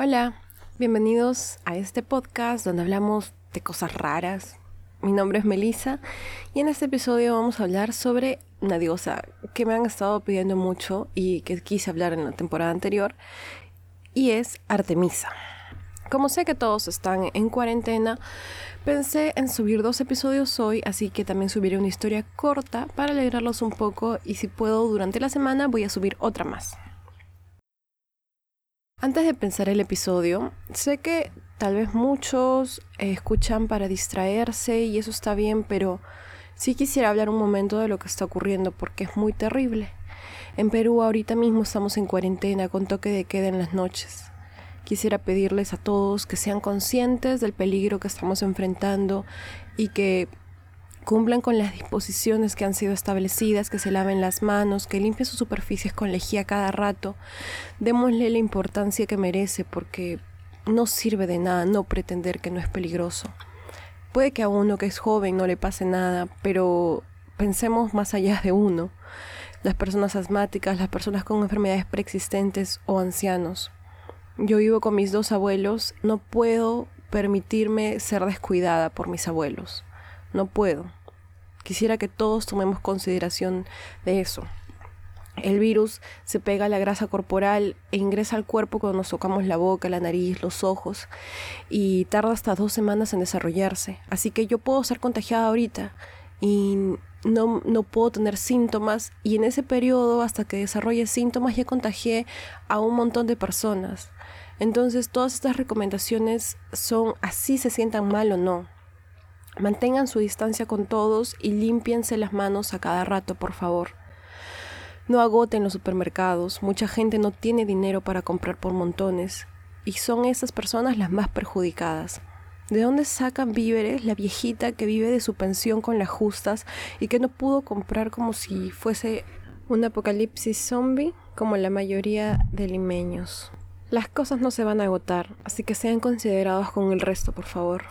Hola, bienvenidos a este podcast donde hablamos de cosas raras. Mi nombre es Melissa y en este episodio vamos a hablar sobre una diosa que me han estado pidiendo mucho y que quise hablar en la temporada anterior y es Artemisa. Como sé que todos están en cuarentena, pensé en subir dos episodios hoy, así que también subiré una historia corta para alegrarlos un poco y si puedo durante la semana voy a subir otra más. Antes de pensar el episodio, sé que tal vez muchos eh, escuchan para distraerse y eso está bien, pero sí quisiera hablar un momento de lo que está ocurriendo porque es muy terrible. En Perú ahorita mismo estamos en cuarentena con toque de queda en las noches. Quisiera pedirles a todos que sean conscientes del peligro que estamos enfrentando y que cumplan con las disposiciones que han sido establecidas, que se laven las manos, que limpien sus superficies con lejía cada rato. Démosle la importancia que merece porque no sirve de nada no pretender que no es peligroso. Puede que a uno que es joven no le pase nada, pero pensemos más allá de uno. Las personas asmáticas, las personas con enfermedades preexistentes o ancianos. Yo vivo con mis dos abuelos, no puedo permitirme ser descuidada por mis abuelos. No puedo. Quisiera que todos tomemos consideración de eso. El virus se pega a la grasa corporal e ingresa al cuerpo cuando nos tocamos la boca, la nariz, los ojos y tarda hasta dos semanas en desarrollarse. Así que yo puedo ser contagiada ahorita y no, no puedo tener síntomas y en ese periodo hasta que desarrolle síntomas ya contagié a un montón de personas. Entonces todas estas recomendaciones son así se sientan mal o no. Mantengan su distancia con todos y límpiense las manos a cada rato, por favor. No agoten los supermercados, mucha gente no tiene dinero para comprar por montones y son esas personas las más perjudicadas. ¿De dónde sacan víveres la viejita que vive de su pensión con las justas y que no pudo comprar como si fuese un apocalipsis zombie como la mayoría de limeños? Las cosas no se van a agotar, así que sean considerados con el resto, por favor.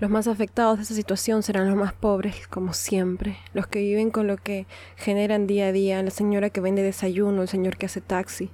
Los más afectados de esta situación serán los más pobres, como siempre, los que viven con lo que generan día a día, la señora que vende desayuno, el señor que hace taxi.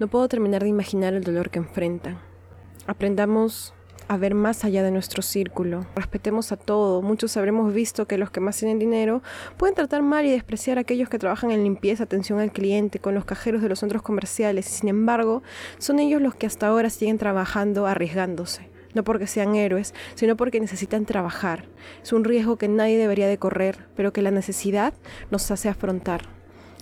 No puedo terminar de imaginar el dolor que enfrentan. Aprendamos a ver más allá de nuestro círculo. Respetemos a todo. Muchos habremos visto que los que más tienen dinero pueden tratar mal y despreciar a aquellos que trabajan en limpieza, atención al cliente, con los cajeros de los centros comerciales. Sin embargo, son ellos los que hasta ahora siguen trabajando arriesgándose no porque sean héroes, sino porque necesitan trabajar. Es un riesgo que nadie debería de correr, pero que la necesidad nos hace afrontar.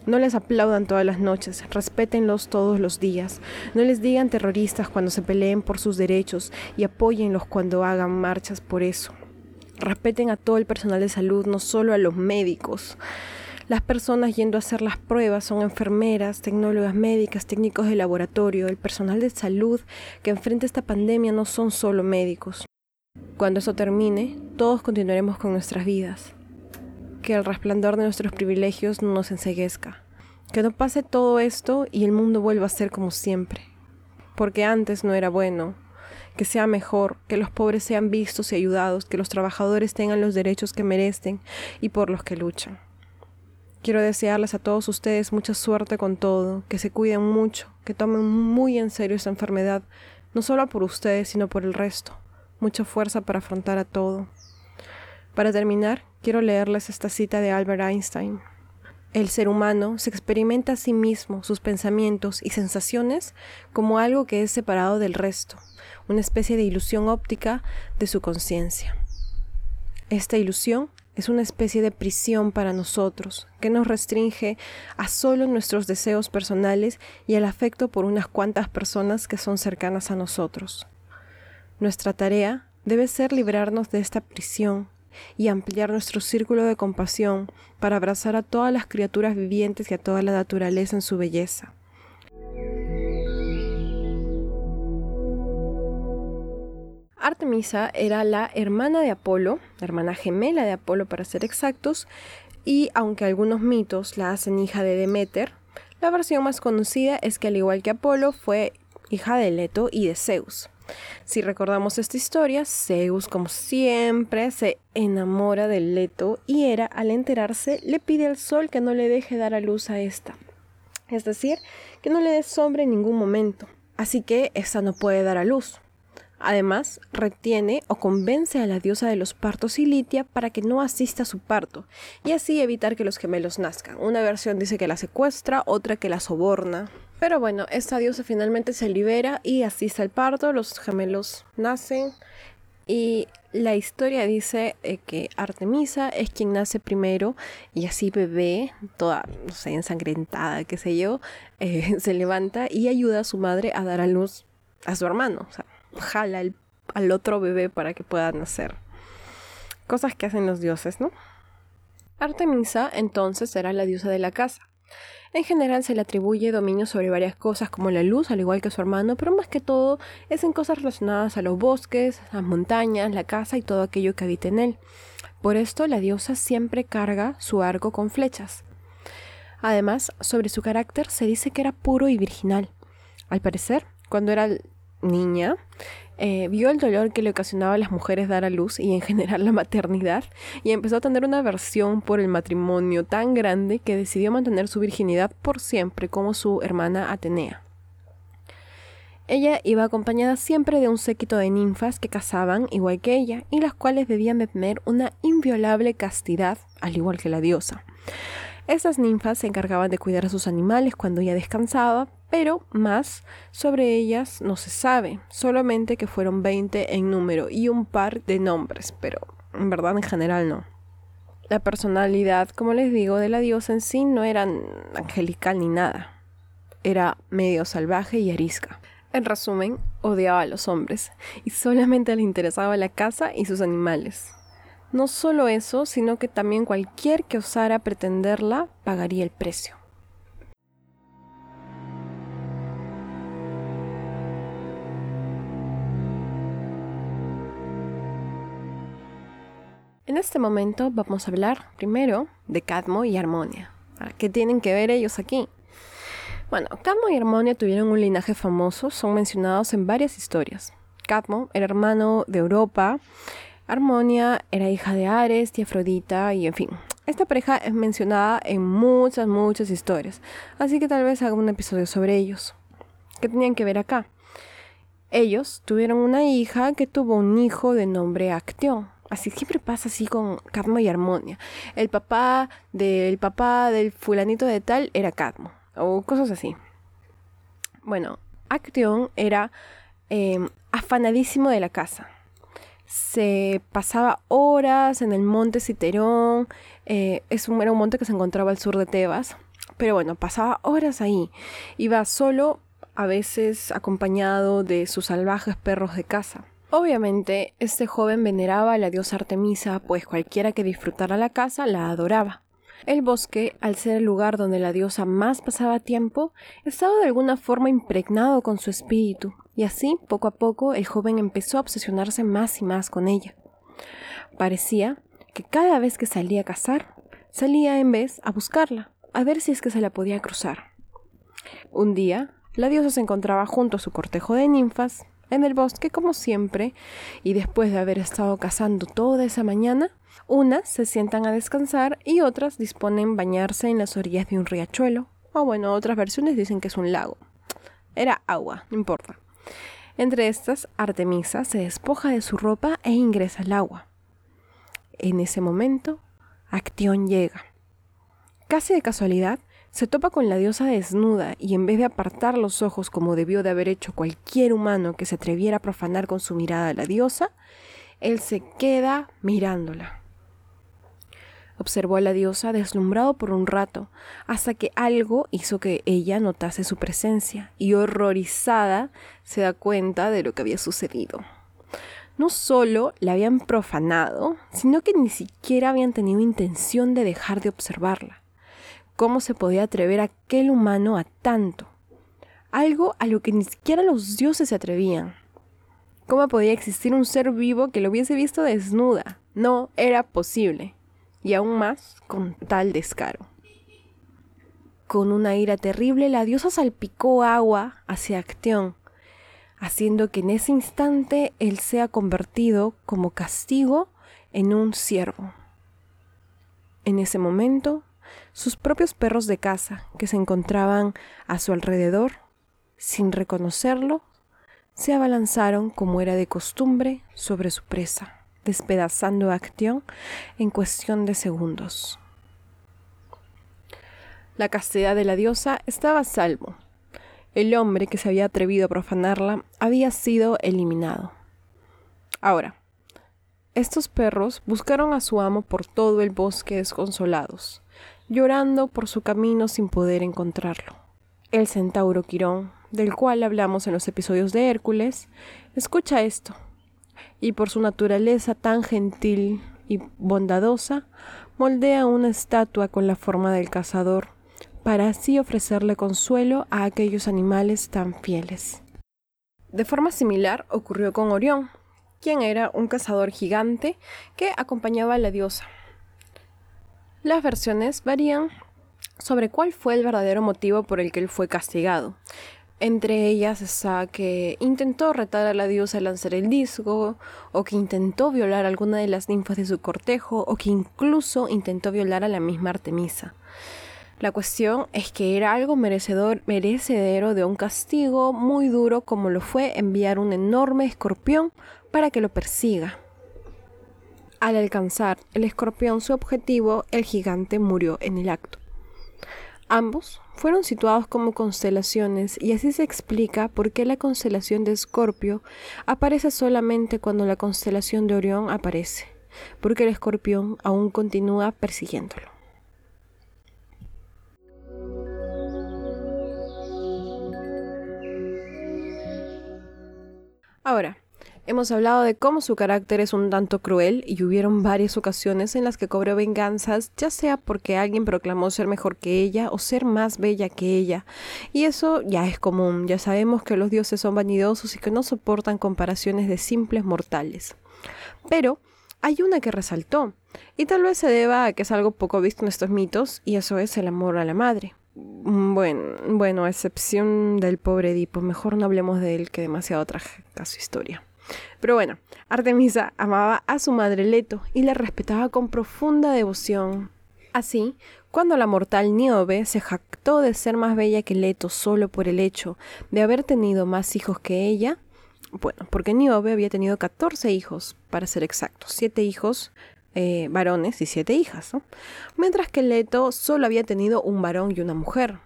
No les aplaudan todas las noches, respétenlos todos los días. No les digan terroristas cuando se peleen por sus derechos y apóyenlos cuando hagan marchas por eso. Respeten a todo el personal de salud, no solo a los médicos. Las personas yendo a hacer las pruebas son enfermeras, tecnólogas médicas, técnicos de laboratorio, el personal de salud que enfrenta esta pandemia no son solo médicos. Cuando eso termine, todos continuaremos con nuestras vidas. Que el resplandor de nuestros privilegios no nos enseguezca. Que no pase todo esto y el mundo vuelva a ser como siempre. Porque antes no era bueno, que sea mejor, que los pobres sean vistos y ayudados, que los trabajadores tengan los derechos que merecen y por los que luchan. Quiero desearles a todos ustedes mucha suerte con todo, que se cuiden mucho, que tomen muy en serio esta enfermedad, no solo por ustedes, sino por el resto. Mucha fuerza para afrontar a todo. Para terminar, quiero leerles esta cita de Albert Einstein. El ser humano se experimenta a sí mismo, sus pensamientos y sensaciones como algo que es separado del resto, una especie de ilusión óptica de su conciencia. Esta ilusión es una especie de prisión para nosotros, que nos restringe a solo nuestros deseos personales y el afecto por unas cuantas personas que son cercanas a nosotros. Nuestra tarea debe ser librarnos de esta prisión y ampliar nuestro círculo de compasión para abrazar a todas las criaturas vivientes y a toda la naturaleza en su belleza. Artemisa era la hermana de Apolo, la hermana gemela de Apolo para ser exactos, y aunque algunos mitos la hacen hija de Demeter, la versión más conocida es que al igual que Apolo fue hija de Leto y de Zeus. Si recordamos esta historia, Zeus, como siempre, se enamora de Leto y Hera, al enterarse, le pide al sol que no le deje dar a luz a esta. Es decir, que no le dé sombra en ningún momento. así que esta no puede dar a luz. Además, retiene o convence a la diosa de los partos Ilitia para que no asista a su parto y así evitar que los gemelos nazcan. Una versión dice que la secuestra, otra que la soborna. Pero bueno, esta diosa finalmente se libera y asiste al parto, los gemelos nacen y la historia dice eh, que Artemisa es quien nace primero y así bebé, toda, no sé, ensangrentada, qué sé yo, eh, se levanta y ayuda a su madre a dar a luz a su hermano. O sea, jala al otro bebé para que pueda nacer. Cosas que hacen los dioses, ¿no? Artemisa entonces era la diosa de la casa. En general se le atribuye dominio sobre varias cosas como la luz, al igual que su hermano, pero más que todo es en cosas relacionadas a los bosques, las montañas, la casa y todo aquello que habita en él. Por esto la diosa siempre carga su arco con flechas. Además, sobre su carácter se dice que era puro y virginal. Al parecer, cuando era niña, eh, vio el dolor que le ocasionaba a las mujeres dar a luz y en general la maternidad y empezó a tener una aversión por el matrimonio tan grande que decidió mantener su virginidad por siempre como su hermana Atenea. Ella iba acompañada siempre de un séquito de ninfas que cazaban igual que ella y las cuales debían de tener una inviolable castidad al igual que la diosa. Esas ninfas se encargaban de cuidar a sus animales cuando ella descansaba, pero más sobre ellas no se sabe, solamente que fueron 20 en número y un par de nombres, pero en verdad en general no. La personalidad, como les digo, de la diosa en sí no era angelical ni nada. Era medio salvaje y arisca. En resumen, odiaba a los hombres y solamente le interesaba la casa y sus animales. No solo eso, sino que también cualquier que osara pretenderla pagaría el precio. En este momento vamos a hablar primero de Cadmo y Armonia. ¿Qué tienen que ver ellos aquí? Bueno, Cadmo y Armonia tuvieron un linaje famoso, son mencionados en varias historias. Cadmo era hermano de Europa, Armonia era hija de Ares y Afrodita y en fin. Esta pareja es mencionada en muchas, muchas historias, así que tal vez haga un episodio sobre ellos. ¿Qué tenían que ver acá? Ellos tuvieron una hija que tuvo un hijo de nombre Acteón. Así siempre pasa así con Cadmo y Armonia. El papá del papá del fulanito de tal era Cadmo. O cosas así. Bueno, Acteón era em, afanadísimo de la casa. Se pasaba horas en el monte Citerón. Eh, es un, era un monte que se encontraba al sur de Tebas. Pero bueno, pasaba horas ahí. Iba solo, a veces acompañado de sus salvajes perros de casa. Obviamente, este joven veneraba a la diosa Artemisa, pues cualquiera que disfrutara la casa la adoraba. El bosque, al ser el lugar donde la diosa más pasaba tiempo, estaba de alguna forma impregnado con su espíritu, y así, poco a poco, el joven empezó a obsesionarse más y más con ella. Parecía que cada vez que salía a cazar, salía en vez a buscarla, a ver si es que se la podía cruzar. Un día, la diosa se encontraba junto a su cortejo de ninfas, en el bosque como siempre, y después de haber estado cazando toda esa mañana, unas se sientan a descansar y otras disponen bañarse en las orillas de un riachuelo, o bueno, otras versiones dicen que es un lago. Era agua, no importa. Entre estas, Artemisa se despoja de su ropa e ingresa al agua. En ese momento, Actión llega. Casi de casualidad, se topa con la diosa desnuda y en vez de apartar los ojos como debió de haber hecho cualquier humano que se atreviera a profanar con su mirada a la diosa, él se queda mirándola. Observó a la diosa deslumbrado por un rato, hasta que algo hizo que ella notase su presencia y horrorizada se da cuenta de lo que había sucedido. No solo la habían profanado, sino que ni siquiera habían tenido intención de dejar de observarla. ¿Cómo se podía atrever aquel humano a tanto? Algo a lo que ni siquiera los dioses se atrevían. ¿Cómo podía existir un ser vivo que lo hubiese visto desnuda? No era posible. Y aún más con tal descaro. Con una ira terrible, la diosa salpicó agua hacia Acteón, haciendo que en ese instante él sea convertido como castigo en un siervo. En ese momento, sus propios perros de casa, que se encontraban a su alrededor, sin reconocerlo, se abalanzaron como era de costumbre sobre su presa, despedazando a Acción en cuestión de segundos. La castidad de la diosa estaba a salvo. El hombre que se había atrevido a profanarla había sido eliminado. Ahora, estos perros buscaron a su amo por todo el bosque desconsolados, llorando por su camino sin poder encontrarlo. El centauro Quirón, del cual hablamos en los episodios de Hércules, escucha esto, y por su naturaleza tan gentil y bondadosa, moldea una estatua con la forma del cazador, para así ofrecerle consuelo a aquellos animales tan fieles. De forma similar ocurrió con Orión, quien era un cazador gigante que acompañaba a la diosa. Las versiones varían sobre cuál fue el verdadero motivo por el que él fue castigado. Entre ellas está que intentó retar a la diosa a lanzar el disco, o que intentó violar a alguna de las ninfas de su cortejo, o que incluso intentó violar a la misma Artemisa. La cuestión es que era algo merecedor, merecedero de un castigo muy duro como lo fue enviar un enorme escorpión para que lo persiga. Al alcanzar el escorpión su objetivo, el gigante murió en el acto. Ambos fueron situados como constelaciones y así se explica por qué la constelación de Escorpio aparece solamente cuando la constelación de Orión aparece, porque el escorpión aún continúa persiguiéndolo. Ahora, Hemos hablado de cómo su carácter es un tanto cruel y hubieron varias ocasiones en las que cobró venganzas, ya sea porque alguien proclamó ser mejor que ella o ser más bella que ella. Y eso ya es común, ya sabemos que los dioses son vanidosos y que no soportan comparaciones de simples mortales. Pero hay una que resaltó, y tal vez se deba a que es algo poco visto en estos mitos, y eso es el amor a la madre. Mm, bueno, bueno, a excepción del pobre Edipo, mejor no hablemos de él que demasiado trágica su historia. Pero bueno, Artemisa amaba a su madre Leto y la respetaba con profunda devoción. Así, cuando la mortal Niobe se jactó de ser más bella que Leto solo por el hecho de haber tenido más hijos que ella, bueno, porque Niobe había tenido 14 hijos, para ser exactos, 7 hijos eh, varones y 7 hijas, mientras que Leto solo había tenido un varón y una mujer.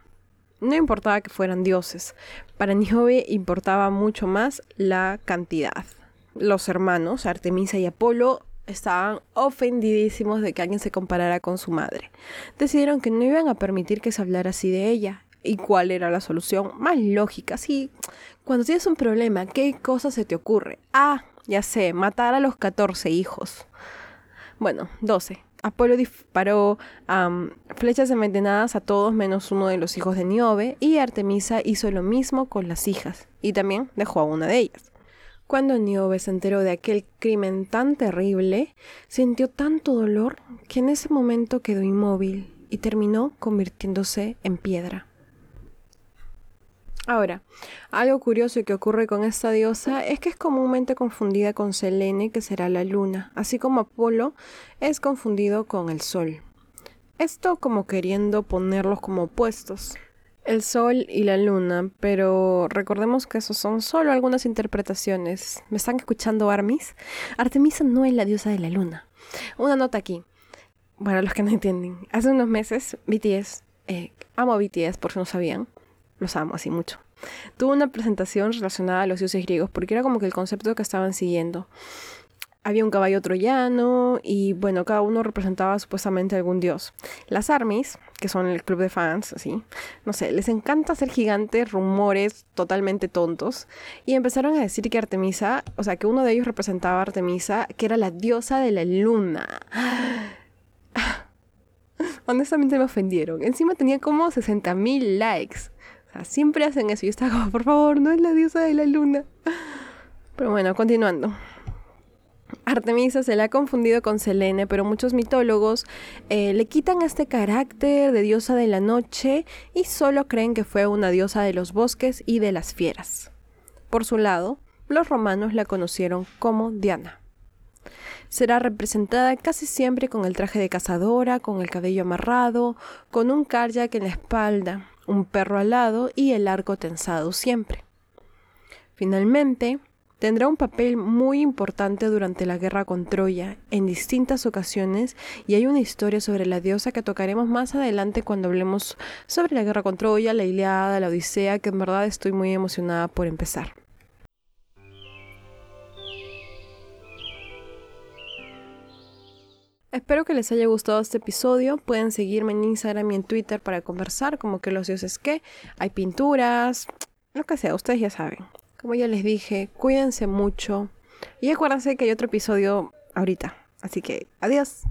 No importaba que fueran dioses, para Niobe importaba mucho más la cantidad. Los hermanos, Artemisa y Apolo, estaban ofendidísimos de que alguien se comparara con su madre. Decidieron que no iban a permitir que se hablara así de ella. ¿Y cuál era la solución? Más lógica, sí. Cuando tienes un problema, ¿qué cosa se te ocurre? Ah, ya sé, matar a los 14 hijos. Bueno, 12. Apolo disparó flechas envenenadas a todos menos uno de los hijos de Niobe y Artemisa hizo lo mismo con las hijas y también dejó a una de ellas. Cuando Niobe se enteró de aquel crimen tan terrible, sintió tanto dolor que en ese momento quedó inmóvil y terminó convirtiéndose en piedra. Ahora, algo curioso que ocurre con esta diosa es que es comúnmente confundida con Selene, que será la luna, así como Apolo es confundido con el sol. Esto como queriendo ponerlos como opuestos. El sol y la luna, pero recordemos que eso son solo algunas interpretaciones. ¿Me están escuchando Armis? Artemisa no es la diosa de la luna. Una nota aquí. Bueno, los que no entienden. Hace unos meses, BTS, eh, amo a BTS por si no sabían, los amo así mucho. Tuvo una presentación relacionada a los dioses griegos porque era como que el concepto que estaban siguiendo. Había un caballo troyano y bueno, cada uno representaba supuestamente algún dios. Las armies, que son el club de fans, así, no sé, les encanta ser gigantes, rumores totalmente tontos y empezaron a decir que Artemisa, o sea, que uno de ellos representaba a Artemisa, que era la diosa de la luna. Honestamente me ofendieron. Encima tenía como 60.000 likes siempre hacen eso. Yo estaba como, por favor, no es la diosa de la luna. Pero bueno, continuando. Artemisa se le ha confundido con Selene, pero muchos mitólogos eh, le quitan este carácter de diosa de la noche y solo creen que fue una diosa de los bosques y de las fieras. Por su lado, los romanos la conocieron como Diana. Será representada casi siempre con el traje de cazadora, con el cabello amarrado, con un kayak en la espalda, un perro alado y el arco tensado siempre. Finalmente, tendrá un papel muy importante durante la guerra con Troya en distintas ocasiones y hay una historia sobre la diosa que tocaremos más adelante cuando hablemos sobre la guerra con Troya, la Iliada, la Odisea, que en verdad estoy muy emocionada por empezar. Espero que les haya gustado este episodio. Pueden seguirme en Instagram y en Twitter para conversar, como que los dioses que hay pinturas, lo que sea, ustedes ya saben. Como ya les dije, cuídense mucho. Y acuérdense que hay otro episodio ahorita. Así que, adiós.